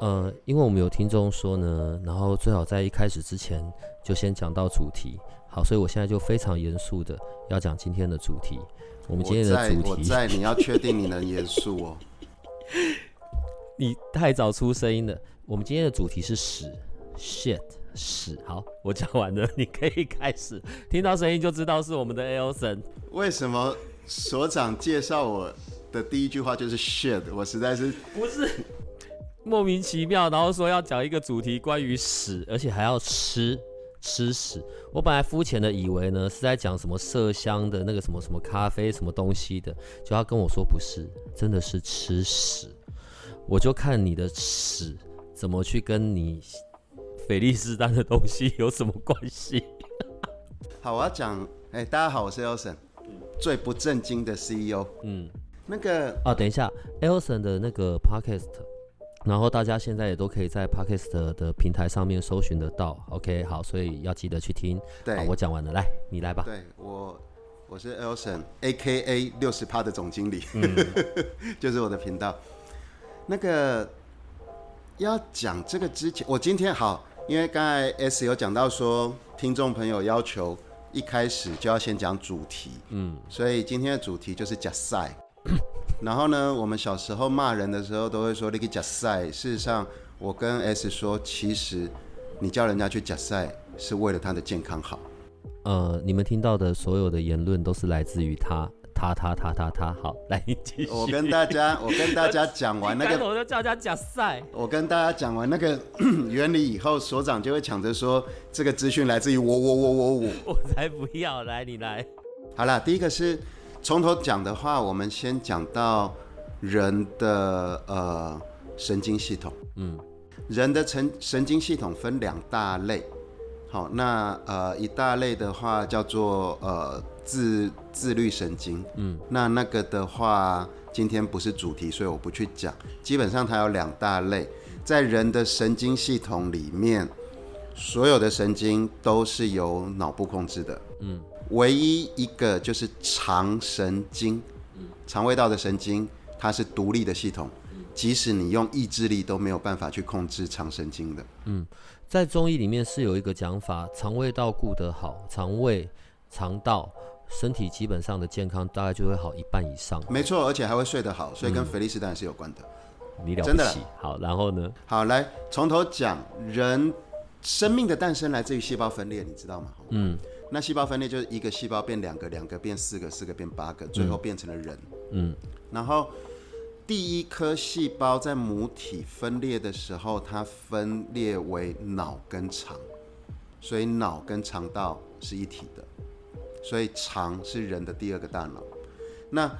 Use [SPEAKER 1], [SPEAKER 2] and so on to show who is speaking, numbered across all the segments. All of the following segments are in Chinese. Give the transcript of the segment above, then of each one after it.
[SPEAKER 1] 呃，因为我们有听众说呢，然后最好在一开始之前就先讲到主题。好，所以我现在就非常严肃的要讲今天的主题。我们今天的主题，
[SPEAKER 2] 我在，你要确定你能严肃哦。
[SPEAKER 1] 你太早出声音了。我们今天的主题是屎，shit，屎。好，我讲完了，你可以开始。听到声音就知道是我们的 Elson。
[SPEAKER 2] 为什么所长介绍我的第一句话就是 shit？我实在是
[SPEAKER 1] 不是。莫名其妙，然后说要讲一个主题关于屎，而且还要吃吃屎。我本来肤浅的以为呢是在讲什么麝香的那个什么什么咖啡什么东西的，就他跟我说不是，真的是吃屎。我就看你的屎怎么去跟你菲利斯丹的东西有什么关系。
[SPEAKER 2] 好，我要讲，哎、欸，大家好，我是 Elson，最不正经的 CEO。嗯，那个
[SPEAKER 1] 啊，等一下，Elson 的那个 Podcast。然后大家现在也都可以在 Podcast 的平台上面搜寻得到，OK，好，所以要记得去听。
[SPEAKER 2] 对，
[SPEAKER 1] 好，我讲完了，来，你来吧。
[SPEAKER 2] 对我，我是 Elson，AKA 六十趴的总经理，嗯、就是我的频道。那个要讲这个之前，我今天好，因为刚才 S 有讲到说，听众朋友要求一开始就要先讲主题，嗯，所以今天的主题就是假赛。然后呢，我们小时候骂人的时候都会说你去假赛。事实上，我跟 S 说，其实你叫人家去假赛是为了他的健康好。
[SPEAKER 1] 呃，你们听到的所有的言论都是来自于他，他，他，他，他，他。好，来你继续。
[SPEAKER 2] 我跟大家，我跟大家 讲完那个，
[SPEAKER 1] 我就叫人家假赛。
[SPEAKER 2] 我跟大家讲完那个 原理以后，所长就会抢着说这个资讯来自于我，我，我，我，我。
[SPEAKER 1] 我才不要，来你来。
[SPEAKER 2] 好了，第一个是。从头讲的话，我们先讲到人的呃神经系统。嗯，人的神神经系统分两大类。好，那呃一大类的话叫做呃自自律神经。嗯，那那个的话今天不是主题，所以我不去讲。基本上它有两大类，在人的神经系统里面，所有的神经都是由脑部控制的。嗯。唯一一个就是肠神经，肠胃道的神经，它是独立的系统，即使你用意志力都没有办法去控制肠神经的。
[SPEAKER 1] 嗯，在中医里面是有一个讲法，肠胃道顾得好，肠胃、肠道，身体基本上的健康大概就会好一半以上。
[SPEAKER 2] 没错，而且还会睡得好，所以跟菲利斯丹是有关的。
[SPEAKER 1] 嗯、你了不起。真的。好，然后呢？
[SPEAKER 2] 好，来从头讲，人生命的诞生来自于细胞分裂，你知道吗？嗯。那细胞分裂就是一个细胞变两个，两个变四个，四个变八个，最后变成了人。嗯，然后第一颗细胞在母体分裂的时候，它分裂为脑跟肠，所以脑跟肠道是一体的，所以肠是人的第二个大脑。那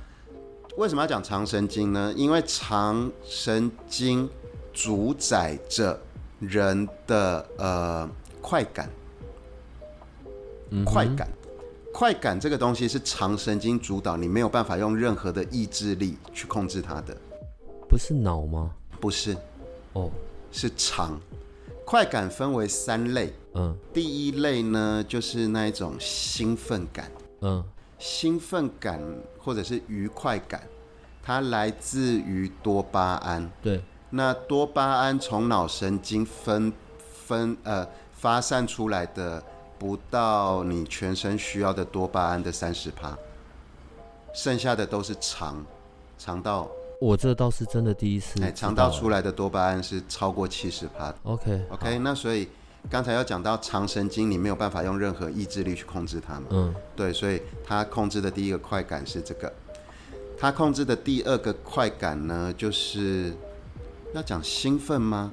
[SPEAKER 2] 为什么要讲肠神经呢？因为肠神经主宰着人的呃快感。快感，快感这个东西是长神经主导，你没有办法用任何的意志力去控制它的。
[SPEAKER 1] 不是脑吗？
[SPEAKER 2] 不是，哦，是肠。快感分为三类，嗯，第一类呢就是那一种兴奋感，嗯，兴奋感或者是愉快感，它来自于多巴胺。
[SPEAKER 1] 对，
[SPEAKER 2] 那多巴胺从脑神经分分呃发散出来的。不到你全身需要的多巴胺的三十趴，剩下的都是肠肠道。
[SPEAKER 1] 我这倒是真的第一次。哎，
[SPEAKER 2] 肠道出来的多巴胺是超过七十趴。
[SPEAKER 1] OK
[SPEAKER 2] OK，那所以刚才要讲到肠神经，你没有办法用任何意志力去控制它嘛？嗯，对，所以它控制的第一个快感是这个，它控制的第二个快感呢，就是要讲兴奋吗？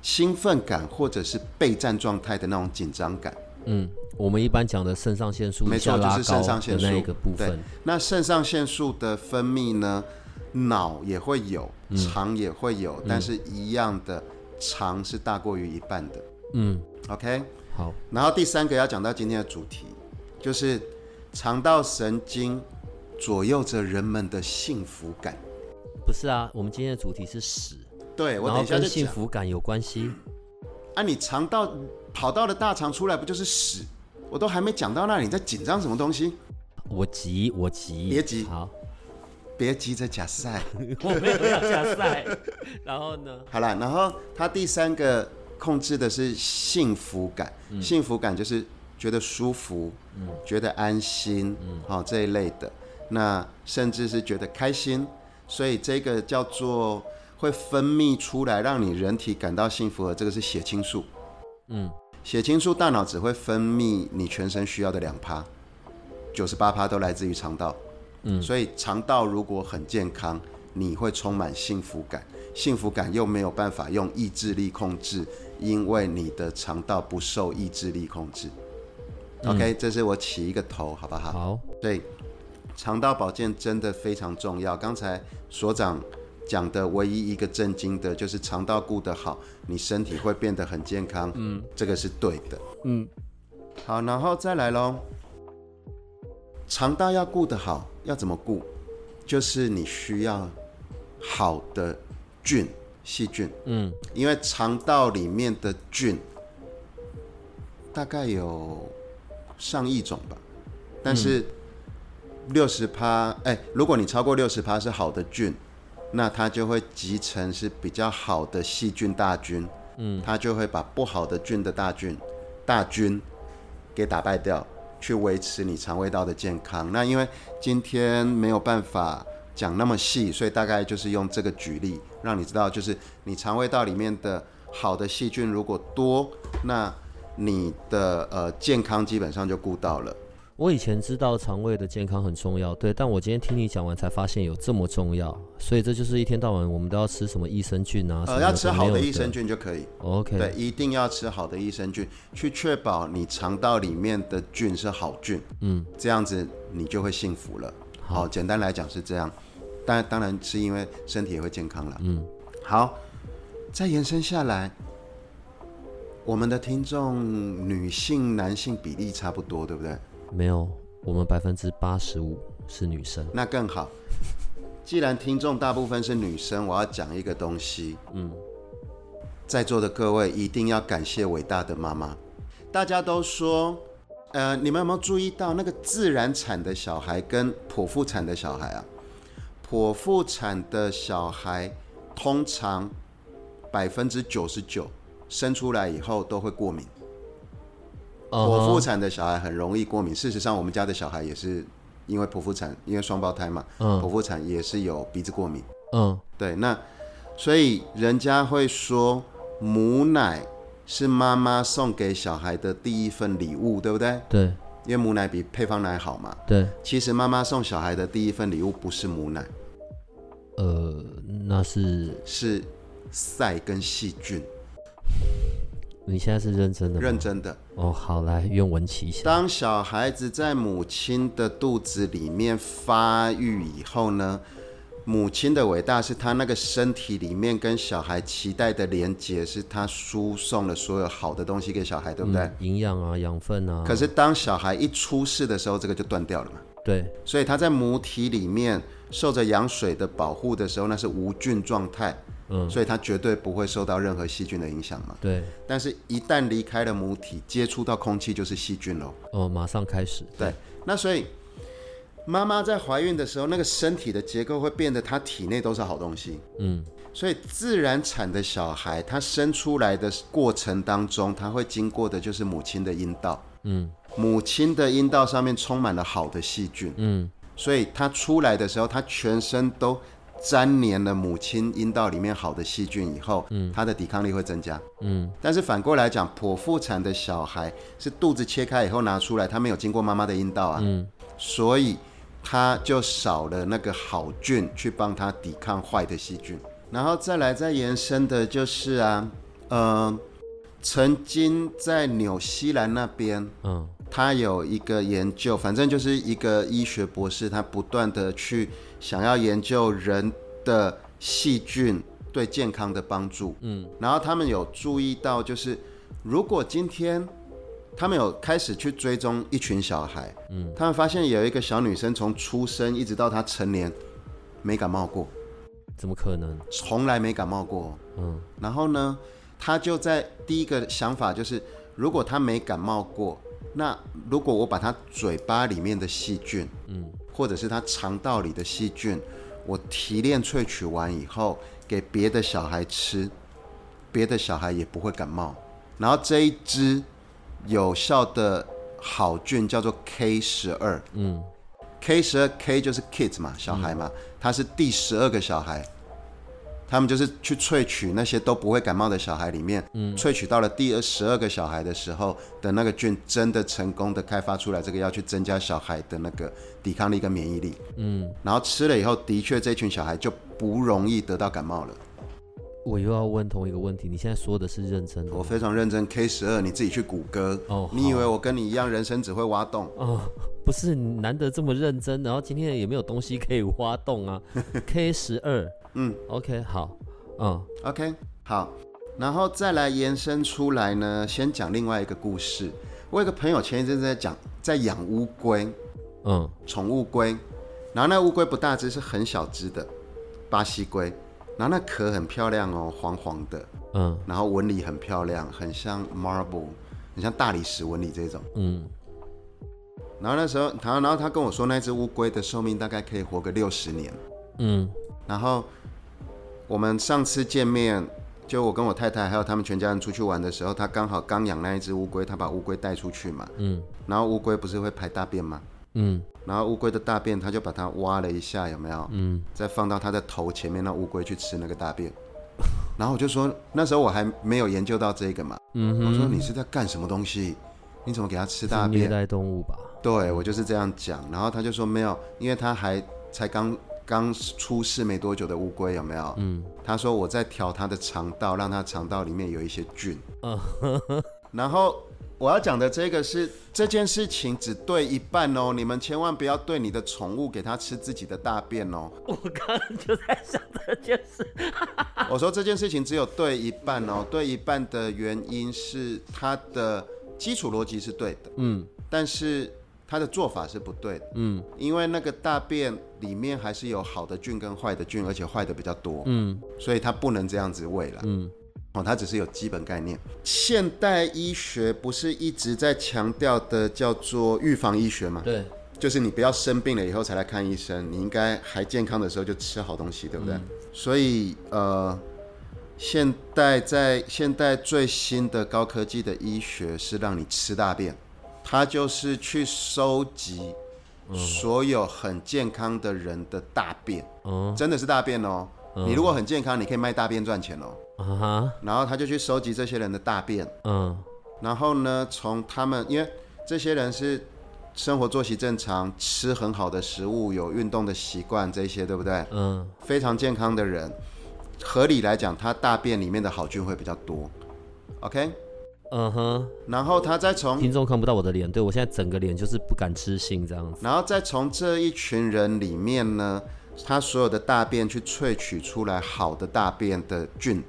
[SPEAKER 2] 兴奋感或者是备战状态的那种紧张感。
[SPEAKER 1] 嗯，我们一般讲的肾上腺素，没错，就是肾上腺素那一个部分。
[SPEAKER 2] 那肾上腺素的分泌呢，脑也会有，肠也会有，嗯、但是一样的，肠是大过于一半的。嗯，OK，
[SPEAKER 1] 好。
[SPEAKER 2] 然后第三个要讲到今天的主题，就是肠道神经左右着人们的幸福感。
[SPEAKER 1] 不是啊，我们今天的主题是屎。
[SPEAKER 2] 对，我等一下
[SPEAKER 1] 跟幸福感有关系。
[SPEAKER 2] 啊，你肠道跑到了大肠出来，不就是屎？我都还没讲到那里，你在紧张什么东西？
[SPEAKER 1] 我急，我急，
[SPEAKER 2] 别急，
[SPEAKER 1] 好，
[SPEAKER 2] 别急着假赛，
[SPEAKER 1] 我没有要假赛。然后呢？
[SPEAKER 2] 好了，然后他第三个控制的是幸福感，嗯、幸福感就是觉得舒服，嗯、觉得安心，好、这一类的。那甚至是觉得开心，所以这个叫做会分泌出来让你人体感到幸福的，这个是血清素，嗯。血清素大脑只会分泌你全身需要的两趴，九十八趴都来自于肠道，嗯，所以肠道如果很健康，你会充满幸福感，幸福感又没有办法用意志力控制，因为你的肠道不受意志力控制。嗯、OK，这是我起一个头，好不好？
[SPEAKER 1] 好，
[SPEAKER 2] 对，肠道保健真的非常重要。刚才所长。讲的唯一一个震惊的就是肠道顾得好，你身体会变得很健康。嗯，这个是对的。嗯，好，然后再来喽。肠道要顾得好，要怎么顾？就是你需要好的菌、细菌。嗯，因为肠道里面的菌大概有上亿种吧，但是六十趴，哎，如果你超过六十趴是好的菌。那它就会集成是比较好的细菌大军，嗯，它就会把不好的菌的大菌大军给打败掉，去维持你肠胃道的健康。那因为今天没有办法讲那么细，所以大概就是用这个举例，让你知道，就是你肠胃道里面的好的细菌如果多，那你的呃健康基本上就顾到了。
[SPEAKER 1] 我以前知道肠胃的健康很重要，对，但我今天听你讲完才发现有这么重要，所以这就是一天到晚我们都要吃什么益生菌啊？
[SPEAKER 2] 呃，要吃好的益生菌就可以。
[SPEAKER 1] OK，
[SPEAKER 2] 对，一定要吃好的益生菌，去确保你肠道里面的菌是好菌，嗯，这样子你就会幸福了。好，简单来讲是这样，但当然是因为身体也会健康了。嗯，好，再延伸下来，我们的听众女性、男性比例差不多，对不对？
[SPEAKER 1] 没有，我们百分之八十五是女生。
[SPEAKER 2] 那更好。既然听众大部分是女生，我要讲一个东西。嗯，在座的各位一定要感谢伟大的妈妈。大家都说，呃，你们有没有注意到那个自然产的小孩跟剖腹产的小孩啊？剖腹产的小孩通常百分之九十九生出来以后都会过敏。剖腹产的小孩很容易过敏。事实上，我们家的小孩也是因为剖腹产，因为双胞胎嘛，剖腹产也是有鼻子过敏。嗯，对。那所以人家会说，母奶是妈妈送给小孩的第一份礼物，对不对？
[SPEAKER 1] 对。
[SPEAKER 2] 因为母奶比配方奶好嘛。
[SPEAKER 1] 对。
[SPEAKER 2] 其实妈妈送小孩的第一份礼物不是母奶，
[SPEAKER 1] 呃，那是
[SPEAKER 2] 是塞跟细菌。
[SPEAKER 1] 你现在是认真的吗？
[SPEAKER 2] 认真的
[SPEAKER 1] 哦。好，来愿闻其详。
[SPEAKER 2] 当小孩子在母亲的肚子里面发育以后呢，母亲的伟大是她那个身体里面跟小孩脐带的连接，是她输送了所有好的东西给小孩，对不对？
[SPEAKER 1] 嗯、营养啊，养分啊。
[SPEAKER 2] 可是当小孩一出世的时候，这个就断掉了嘛。
[SPEAKER 1] 对。
[SPEAKER 2] 所以他在母体里面受着羊水的保护的时候，那是无菌状态。嗯，所以它绝对不会受到任何细菌的影响嘛。
[SPEAKER 1] 对。
[SPEAKER 2] 但是，一旦离开了母体，接触到空气就是细菌喽。
[SPEAKER 1] 哦，马上开始。
[SPEAKER 2] 对。对，那所以，妈妈在怀孕的时候，那个身体的结构会变得，她体内都是好东西。嗯。所以，自然产的小孩，他生出来的过程当中，他会经过的就是母亲的阴道。嗯。母亲的阴道上面充满了好的细菌。嗯。所以，他出来的时候，他全身都。粘连了母亲阴道里面好的细菌以后，嗯，他的抵抗力会增加，嗯。但是反过来讲，剖腹产的小孩是肚子切开以后拿出来，他没有经过妈妈的阴道啊，嗯，所以他就少了那个好菌去帮他抵抗坏的细菌。然后再来再延伸的就是啊，呃，曾经在纽西兰那边，嗯，他有一个研究，反正就是一个医学博士，他不断的去。想要研究人的细菌对健康的帮助。嗯，然后他们有注意到，就是如果今天他们有开始去追踪一群小孩，嗯，他们发现有一个小女生从出生一直到她成年没感冒过，
[SPEAKER 1] 怎么可能？
[SPEAKER 2] 从来没感冒过。嗯，然后呢，他就在第一个想法就是，如果他没感冒过，那如果我把他嘴巴里面的细菌，嗯，或者是他肠道里的细菌，我提炼萃取完以后给别的小孩吃，别的小孩也不会感冒。然后这一支有效的好菌叫做 K 十二，嗯，K 十二 K 就是 kids 嘛，小孩嘛，他是第十二个小孩。他们就是去萃取那些都不会感冒的小孩里面，嗯，萃取到了第二十二个小孩的时候的那个菌，真的成功的开发出来，这个要去增加小孩的那个抵抗力跟免疫力，嗯，然后吃了以后，的确这群小孩就不容易得到感冒了。
[SPEAKER 1] 我又要问同一个问题，你现在说的是认真的？
[SPEAKER 2] 我非常认真，K 十二，你自己去谷歌。哦，你以为我跟你一样，人生只会挖洞？
[SPEAKER 1] 哦，不是，难得这么认真，然后今天也没有东西可以挖洞啊？K 十二。嗯，OK，好，嗯
[SPEAKER 2] ，OK，好，然后再来延伸出来呢，先讲另外一个故事。我有个朋友前一阵子在讲，在养乌龟，嗯，宠物龟，然后那乌龟不大只，是很小只的巴西龟，然后那壳很漂亮哦，黄黄的，嗯，然后纹理很漂亮，很像 marble，很像大理石纹理这种，嗯，然后那时候他，然后他跟我说，那只乌龟的寿命大概可以活个六十年，嗯，然后。我们上次见面，就我跟我太太还有他们全家人出去玩的时候，他刚好刚养那一只乌龟，他把乌龟带出去嘛，嗯，然后乌龟不是会排大便吗？嗯，然后乌龟的大便，他就把它挖了一下，有没有？嗯，再放到他的头前面，让乌龟去吃那个大便。然后我就说，那时候我还没有研究到这个嘛，嗯哼，我说你是在干什么东西？你怎么给它吃大便？
[SPEAKER 1] 虐待动物吧？
[SPEAKER 2] 对，我就是这样讲。然后他就说没有，因为他还才刚。刚出世没多久的乌龟有没有？嗯，他说我在调它的肠道，让它肠道里面有一些菌。嗯，然后我要讲的这个是这件事情只对一半哦，你们千万不要对你的宠物给它吃自己的大便哦。
[SPEAKER 1] 我刚刚就在想这件事。
[SPEAKER 2] 我说这件事情只有对一半哦，对一半的原因是它的基础逻辑是对的。嗯，但是。它的做法是不对的，嗯，因为那个大便里面还是有好的菌跟坏的菌，而且坏的比较多，嗯，所以它不能这样子喂了，嗯，哦，它只是有基本概念。现代医学不是一直在强调的叫做预防医学吗？
[SPEAKER 1] 对，
[SPEAKER 2] 就是你不要生病了以后才来看医生，你应该还健康的时候就吃好东西，对不对？嗯，所以呃，现代在现代最新的高科技的医学是让你吃大便。它就是去收集所有很健康的人的大便，嗯、真的是大便哦。嗯、你如果很健康，你可以卖大便赚钱哦。然后他就去收集这些人的大便，嗯，然后呢，从他们，因为这些人是生活作息正常，吃很好的食物，有运动的习惯，这些对不对？嗯，非常健康的人，合理来讲，他大便里面的好菌会比较多。OK。嗯哼，uh. 然后他再从
[SPEAKER 1] 听众看不到我的脸，对，我现在整个脸就是不敢置信这样子。
[SPEAKER 2] 然后再从这一群人里面呢，他所有的大便去萃取出来好的大便的菌，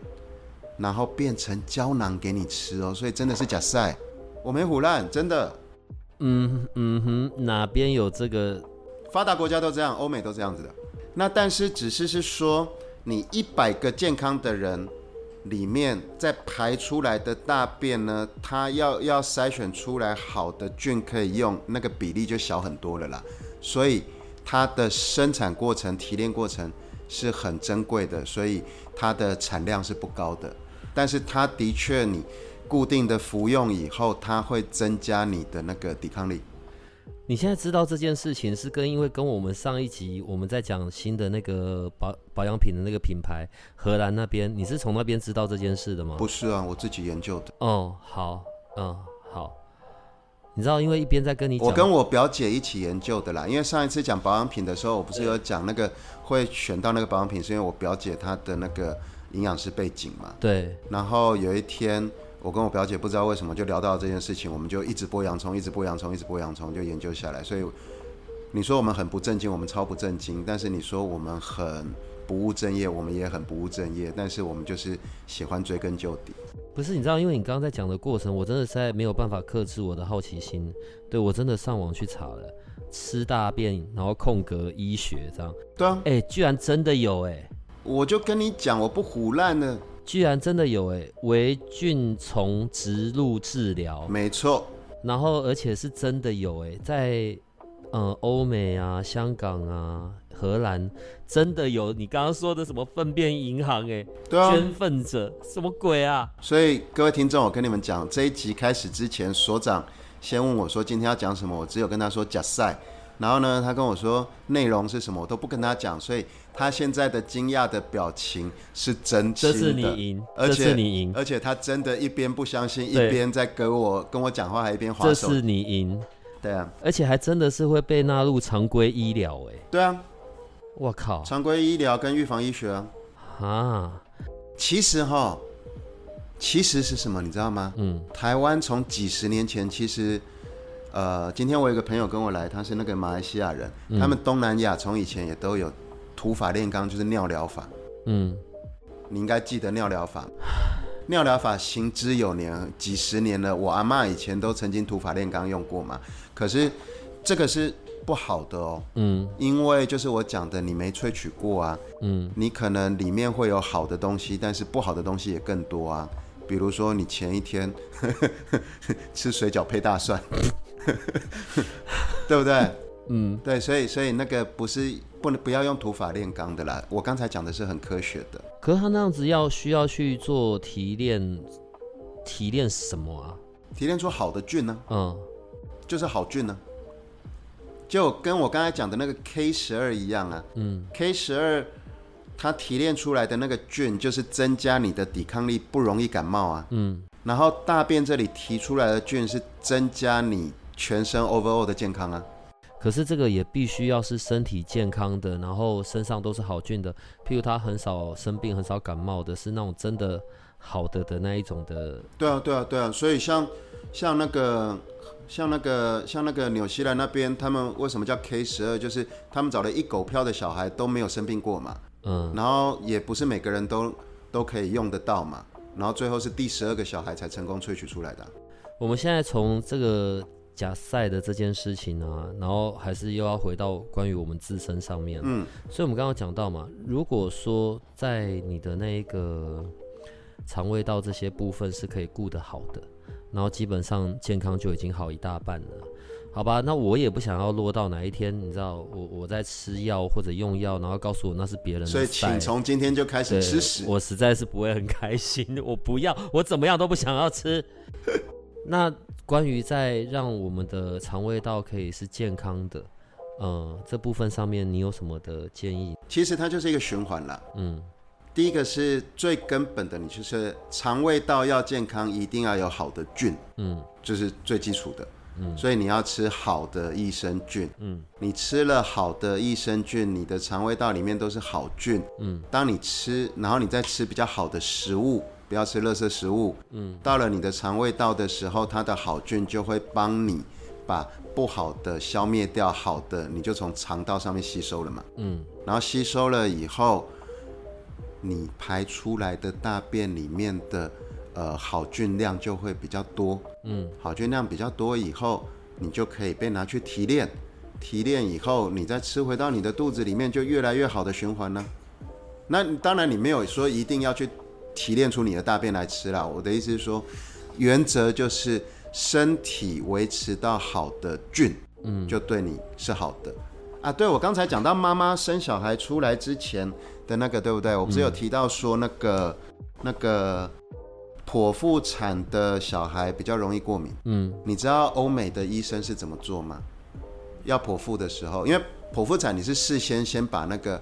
[SPEAKER 2] 然后变成胶囊给你吃哦。所以真的是假赛，我没唬烂，真的。
[SPEAKER 1] 嗯嗯哼，哪边有这个？
[SPEAKER 2] 发达国家都这样，欧美都这样子的。那但是只是是说，你一百个健康的人。里面再排出来的大便呢，它要要筛选出来好的菌可以用，那个比例就小很多了啦。所以它的生产过程、提炼过程是很珍贵的，所以它的产量是不高的。但是它的确，你固定的服用以后，它会增加你的那个抵抗力。
[SPEAKER 1] 你现在知道这件事情是跟因为跟我们上一集我们在讲新的那个保保养品的那个品牌荷兰那边，你是从那边知道这件事的吗？
[SPEAKER 2] 不是啊，我自己研究的。
[SPEAKER 1] 哦，好，嗯，好。你知道，因为一边在跟你讲，
[SPEAKER 2] 我跟我表姐一起研究的啦。因为上一次讲保养品的时候，我不是有讲那个会选到那个保养品，是因为我表姐她的那个营养师背景嘛。
[SPEAKER 1] 对。
[SPEAKER 2] 然后有一天。我跟我表姐不知道为什么就聊到这件事情，我们就一直剥洋葱，一直剥洋葱，一直剥洋葱，就研究下来。所以你说我们很不正经，我们超不正经。但是你说我们很不务正业，我们也很不务正业，但是我们就是喜欢追根究底。
[SPEAKER 1] 不是，你知道，因为你刚刚在讲的过程，我真的实在没有办法克制我的好奇心。对，我真的上网去查了，吃大便然后空格医学这样。
[SPEAKER 2] 对啊，
[SPEAKER 1] 哎，居然真的有哎！
[SPEAKER 2] 我就跟你讲，我不唬烂了。
[SPEAKER 1] 居然真的有哎，微菌虫植入治疗，
[SPEAKER 2] 没错。
[SPEAKER 1] 然后而且是真的有哎，在呃欧美啊、香港啊、荷兰，真的有你刚刚说的什么粪便银行哎，
[SPEAKER 2] 对啊，
[SPEAKER 1] 捐粪者什么鬼啊？
[SPEAKER 2] 所以各位听众，我跟你们讲，这一集开始之前，所长先问我说今天要讲什么，我只有跟他说假赛。然后呢，他跟我说内容是什么，我都不跟他讲，所以他现在的惊讶的表情是真心的。
[SPEAKER 1] 这是你赢，
[SPEAKER 2] 而且
[SPEAKER 1] 你赢，
[SPEAKER 2] 而且他真的一边不相信，一边在跟我跟我讲话，还一边滑手。
[SPEAKER 1] 这是你赢，
[SPEAKER 2] 对啊，
[SPEAKER 1] 而且还真的是会被纳入常规医疗，哎，
[SPEAKER 2] 对啊，
[SPEAKER 1] 我靠，
[SPEAKER 2] 常规医疗跟预防医学啊，
[SPEAKER 1] 啊，
[SPEAKER 2] 其实哈，其实是什么，你知道吗？嗯，台湾从几十年前其实。呃，今天我有个朋友跟我来，他是那个马来西亚人，嗯、他们东南亚从以前也都有土法炼钢，就是尿疗法。嗯，你应该记得尿疗法，尿疗法行之有年，几十年了。我阿妈以前都曾经土法炼钢用过嘛，可是这个是不好的哦。嗯，因为就是我讲的，你没萃取过啊。嗯，你可能里面会有好的东西，但是不好的东西也更多啊。比如说你前一天呵 呵吃水饺配大蒜。对不对？嗯，对，所以所以那个不是不能不要用土法炼钢的啦。我刚才讲的是很科学的。
[SPEAKER 1] 可是他那样子要需要去做提炼，提炼什么啊？
[SPEAKER 2] 提炼出好的菌呢？嗯，就是好菌呢。就跟我刚才讲的那个 K 十二一样啊。嗯，K 十二它提炼出来的那个菌，就是增加你的抵抗力，不容易感冒啊。嗯，然后大便这里提出来的菌是增加你。全身 overall 的健康啊，
[SPEAKER 1] 可是这个也必须要是身体健康的，然后身上都是好菌的，譬如他很少生病、很少感冒的，是那种真的好的的那一种的。
[SPEAKER 2] 对啊，对啊，对啊，所以像像那个像那个像那个纽西兰那边，他们为什么叫 K 十二？就是他们找了一狗票的小孩都没有生病过嘛，嗯，然后也不是每个人都都可以用得到嘛，然后最后是第十二个小孩才成功萃取出来的。
[SPEAKER 1] 我们现在从这个。假赛的这件事情啊，然后还是又要回到关于我们自身上面。嗯，所以我们刚刚讲到嘛，如果说在你的那一个肠胃道这些部分是可以顾得好的，然后基本上健康就已经好一大半了，好吧？那我也不想要落到哪一天，你知道，我我在吃药或者用药，然后告诉我那是别人的。
[SPEAKER 2] 所以，请从今天就开始吃屎。
[SPEAKER 1] 我实在是不会很开心，我不要，我怎么样都不想要吃。那。关于在让我们的肠胃道可以是健康的，呃，这部分上面你有什么的建议？
[SPEAKER 2] 其实它就是一个循环了。嗯，第一个是最根本的，你就是肠胃道要健康，一定要有好的菌。嗯，就是最基础的。嗯，所以你要吃好的益生菌。嗯，你吃了好的益生菌，你的肠胃道里面都是好菌。嗯，当你吃，然后你再吃比较好的食物。不要吃垃圾食物。嗯，到了你的肠胃道的时候，它的好菌就会帮你把不好的消灭掉，好的你就从肠道上面吸收了嘛。嗯，然后吸收了以后，你排出来的大便里面的呃好菌量就会比较多。嗯，好菌量比较多以后，你就可以被拿去提炼，提炼以后你再吃回到你的肚子里面，就越来越好的循环呢。那当然你没有说一定要去。提炼出你的大便来吃啦。我的意思是说，原则就是身体维持到好的菌，嗯，就对你是好的啊。对，我刚才讲到妈妈生小孩出来之前的那个，对不对？我不是有提到说那个、嗯、那个剖腹产的小孩比较容易过敏，嗯，你知道欧美的医生是怎么做吗？要剖腹的时候，因为剖腹产你是事先先把那个。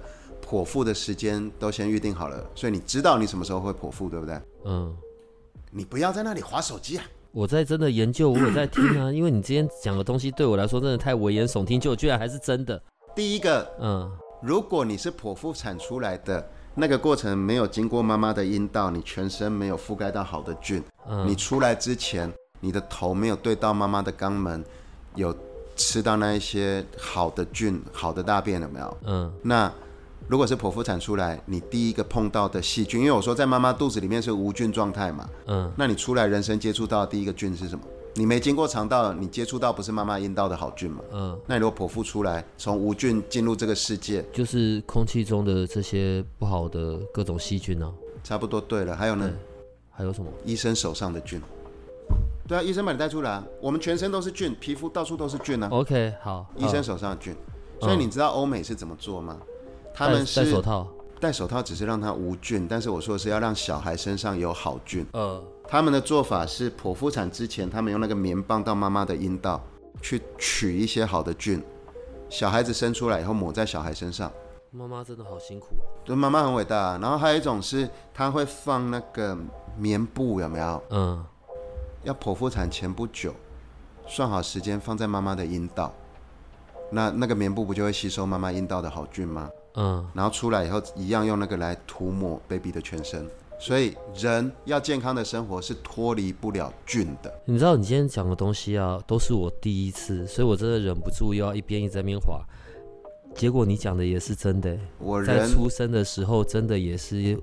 [SPEAKER 2] 剖腹的时间都先预定好了，所以你知道你什么时候会剖腹，对不对？嗯，你不要在那里划手机啊！
[SPEAKER 1] 我在真的研究，我有在听啊，因为你今天讲的东西对我来说真的太危言耸听，就居然还是真的。
[SPEAKER 2] 第一个，嗯，如果你是剖腹产出来的，那个过程没有经过妈妈的阴道，你全身没有覆盖到好的菌，嗯，你出来之前，你的头没有对到妈妈的肛门，有吃到那一些好的菌、好的大便，有没有？嗯，那。如果是剖腹产出来，你第一个碰到的细菌，因为我说在妈妈肚子里面是无菌状态嘛，嗯，那你出来人生接触到的第一个菌是什么？你没经过肠道，你接触到不是妈妈阴道的好菌嘛？嗯，那你如果剖腹出来，从无菌进入这个世界，
[SPEAKER 1] 就是空气中的这些不好的各种细菌呢？
[SPEAKER 2] 差不多对了，还有呢？
[SPEAKER 1] 还有什么？
[SPEAKER 2] 医生手上的菌。对啊，医生把你带出来，我们全身都是菌，皮肤到处都是菌呢、啊。
[SPEAKER 1] OK，好，
[SPEAKER 2] 医生手上的菌。所以你知道欧美是怎么做吗？他们是
[SPEAKER 1] 戴手套，
[SPEAKER 2] 戴手套只是让它无菌，但是我说的是要让小孩身上有好菌。呃，他们的做法是剖腹产之前，他们用那个棉棒到妈妈的阴道去取一些好的菌，小孩子生出来以后抹在小孩身上。
[SPEAKER 1] 妈妈真的好辛苦，
[SPEAKER 2] 对，妈妈很伟大。然后还有一种是，他会放那个棉布，有没有？嗯。要剖腹产前不久，算好时间放在妈妈的阴道，那那个棉布不就会吸收妈妈阴道的好菌吗？嗯，然后出来以后一样用那个来涂抹 baby 的全身。所以人要健康的生活是脱离不了菌的。
[SPEAKER 1] 你知道你今天讲的东西啊，都是我第一次，所以我真的忍不住又要一边一直在那边滑。结果你讲的也是真的，我在出生的时候真的也是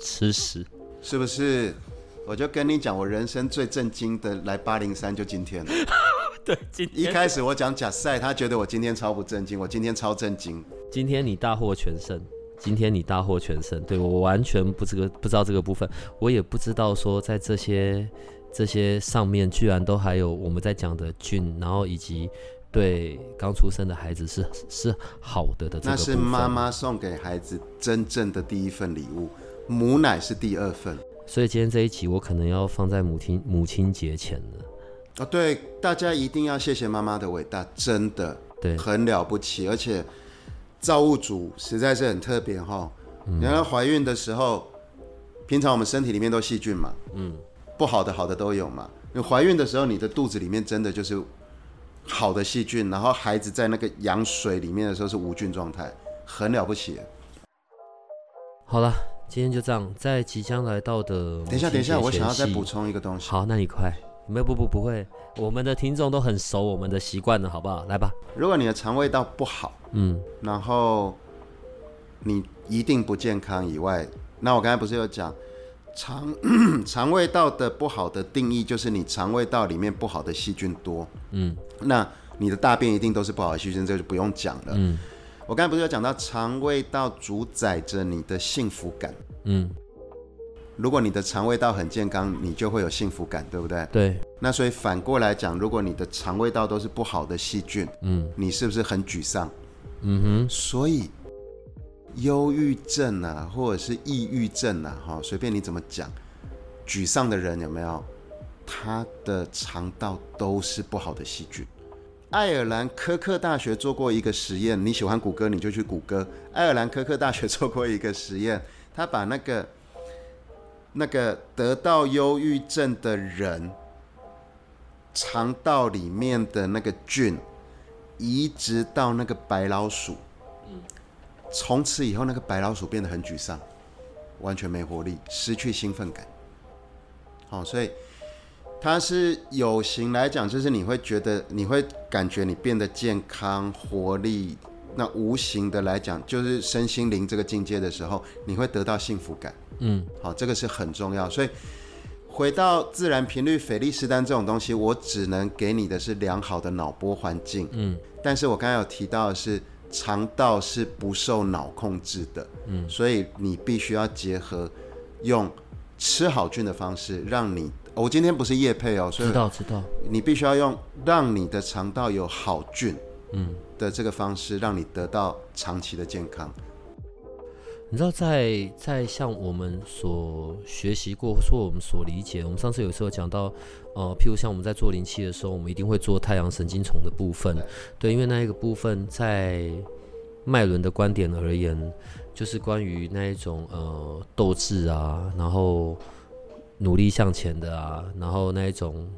[SPEAKER 1] 吃屎，
[SPEAKER 2] 是不是？我就跟你讲，我人生最震惊的来八零三就今天了。
[SPEAKER 1] 对，今天
[SPEAKER 2] 一开始我讲假赛，他觉得我今天超不正经，我今天超震惊。
[SPEAKER 1] 今天你大获全胜，今天你大获全胜。对，我完全不这个不知道这个部分，我也不知道说在这些这些上面居然都还有我们在讲的菌，然后以及对刚出生的孩子是是好的的这个。
[SPEAKER 2] 那是妈妈送给孩子真正的第一份礼物，母奶是第二份。
[SPEAKER 1] 所以今天这一集我可能要放在母亲母亲节前了。
[SPEAKER 2] 哦，对，大家一定要谢谢妈妈的伟大，真的，对，很了不起，而且造物主实在是很特别哈。你看怀孕的时候，平常我们身体里面都细菌嘛，嗯，不好的好的都有嘛。你怀孕的时候，你的肚子里面真的就是好的细菌，然后孩子在那个羊水里面的时候是无菌状态，很了不起。
[SPEAKER 1] 好了。今天就这样，在即将来到的，
[SPEAKER 2] 等一下，等一下，我想要再补充一个东西。
[SPEAKER 1] 好，那你快，没有不不不会，我们的听众都很熟我们的习惯了，好不好？来吧。
[SPEAKER 2] 如果你的肠胃道不好，嗯，然后你一定不健康以外，那我刚才不是有讲肠 肠胃道的不好的定义，就是你肠胃道里面不好的细菌多，嗯，那你的大便一定都是不好的细菌，这个就不用讲了，嗯。我刚才不是有讲到肠胃道主宰着你的幸福感？嗯，如果你的肠胃道很健康，你就会有幸福感，对不对？
[SPEAKER 1] 对。
[SPEAKER 2] 那所以反过来讲，如果你的肠胃道都是不好的细菌，嗯，你是不是很沮丧？嗯哼。所以，忧郁症啊，或者是抑郁症啊，哈，随便你怎么讲，沮丧的人有没有？他的肠道都是不好的细菌。爱尔兰科克大学做过一个实验，你喜欢谷歌你就去谷歌。爱尔兰科克大学做过一个实验，他把那个那个得到忧郁症的人肠道里面的那个菌移植到那个白老鼠，从此以后那个白老鼠变得很沮丧，完全没活力，失去兴奋感。好，所以。它是有形来讲，就是你会觉得，你会感觉你变得健康、活力。那无形的来讲，就是身心灵这个境界的时候，你会得到幸福感。嗯，好，这个是很重要。所以回到自然频率、斐利斯丹这种东西，我只能给你的是良好的脑波环境。嗯，但是我刚才有提到的是，肠道是不受脑控制的。嗯，所以你必须要结合用吃好菌的方式，让你。我今天不是叶配哦，所以知道知道，你必须要用让你的肠道有好菌，嗯的这个方式，让你得到长期的健康。
[SPEAKER 1] 你知道在，在在像我们所学习过，或说我们所理解，我们上次有时候讲到，呃，譬如像我们在做灵气的时候，我们一定会做太阳神经丛的部分，对，对，因为那一个部分在脉轮的观点而言，就是关于那一种呃斗志啊，然后。努力向前的啊，然后那一种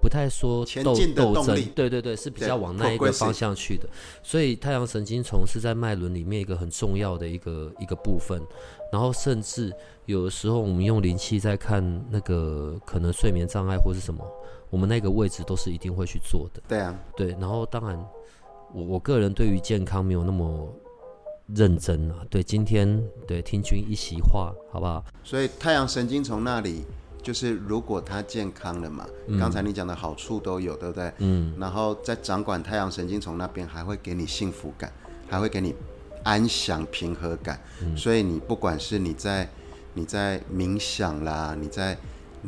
[SPEAKER 1] 不太说斗斗争，对对对，是比较往那一个方向去的。所以太阳神经丛是在脉轮里面一个很重要的一个一个部分。然后甚至有的时候我们用灵气在看那个可能睡眠障碍或是什么，我们那个位置都是一定会去做的。
[SPEAKER 2] 对啊，
[SPEAKER 1] 对。然后当然，我我个人对于健康没有那么认真啊。对，今天对听君一席话，好不好？
[SPEAKER 2] 所以太阳神经丛那里，就是如果它健康了嘛，刚、嗯、才你讲的好处都有，对不对？嗯。然后在掌管太阳神经丛那边，还会给你幸福感，还会给你安详平和感。嗯、所以你不管是你在你在冥想啦，你在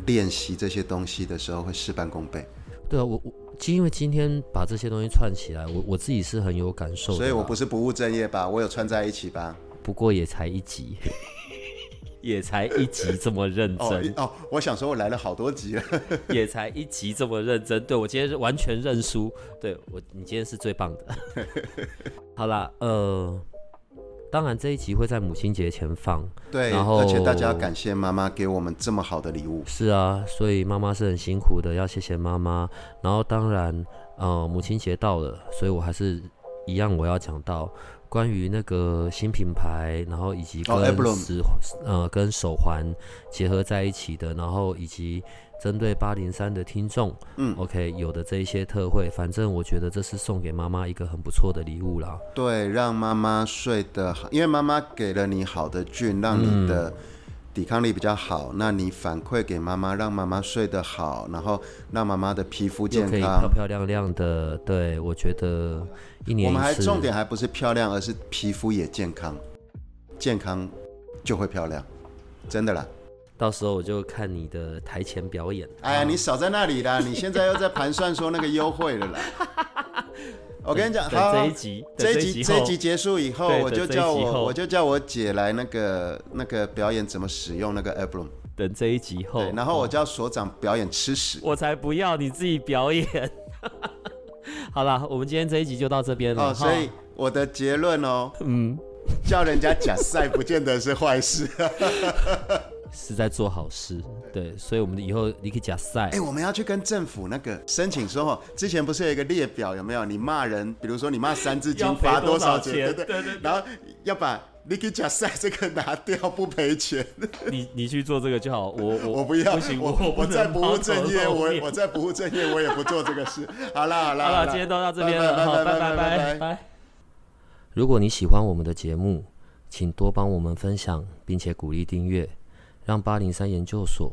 [SPEAKER 2] 练习这些东西的时候，会事半功倍。
[SPEAKER 1] 对啊，我我。因为今天把这些东西串起来，我我自己是很有感受的，
[SPEAKER 2] 所以我不是不务正业吧？我有串在一起吧？
[SPEAKER 1] 不过也才一集，也才一集这么认真
[SPEAKER 2] 哦，哦。我想说，我来了好多集了，
[SPEAKER 1] 也才一集这么认真。对，我今天是完全认输，对我，你今天是最棒的。好啦，呃。当然，这一集会在母亲节前放。
[SPEAKER 2] 对，然后而且大家要感谢妈妈给我们这么好的礼物。
[SPEAKER 1] 是啊，所以妈妈是很辛苦的，要谢谢妈妈。然后当然，呃，母亲节到了，所以我还是一样，我要讲到关于那个新品牌，然后以及跟手、哦、呃跟手环结合在一起的，然后以及。针对八零三的听众，嗯，OK，有的这一些特惠，反正我觉得这是送给妈妈一个很不错的礼物啦。
[SPEAKER 2] 对，让妈妈睡得好，因为妈妈给了你好的菌，让你的抵抗力比较好。嗯、那你反馈给妈妈，让妈妈睡得好，然后让妈妈的皮肤健康，可以
[SPEAKER 1] 漂漂亮亮的。对，我觉得一年一，我们还
[SPEAKER 2] 重点还不是漂亮，而是皮肤也健康，健康就会漂亮，真的啦。
[SPEAKER 1] 到时候我就看你的台前表演。
[SPEAKER 2] 哎呀，你少在那里啦！你现在又在盘算说那个优惠了啦。我跟你讲，好，
[SPEAKER 1] 这一集，
[SPEAKER 2] 这一集，这一集结束以后，我就叫我，我就叫我姐来那个那个表演怎么使用那个 Airbloom。
[SPEAKER 1] 等这一集后，
[SPEAKER 2] 然后我叫所长表演吃屎。
[SPEAKER 1] 我才不要你自己表演。好了，我们今天这一集就到这边了。
[SPEAKER 2] 哦，所以我的结论哦，嗯，叫人家假赛不见得是坏事。
[SPEAKER 1] 是在做好事，对，所以我们以后你可以假赛。
[SPEAKER 2] 哎，我们要去跟政府那个申请说，哈，之前不是有一个列表，有没有？你骂人，比如说你骂三字经罚多少钱？对对对，然后要把你可以假赛这个拿掉，不赔钱。
[SPEAKER 1] 你你去做这个就好，我我
[SPEAKER 2] 我不要，
[SPEAKER 1] 不行，
[SPEAKER 2] 我我我在不务正业，我我在不务正业，我也不做这个事。好了好了好了，
[SPEAKER 1] 今天都到这边了，好，拜拜拜拜。如果你喜欢我们的节目，请多帮我们分享，并且鼓励订阅。让八零三研究所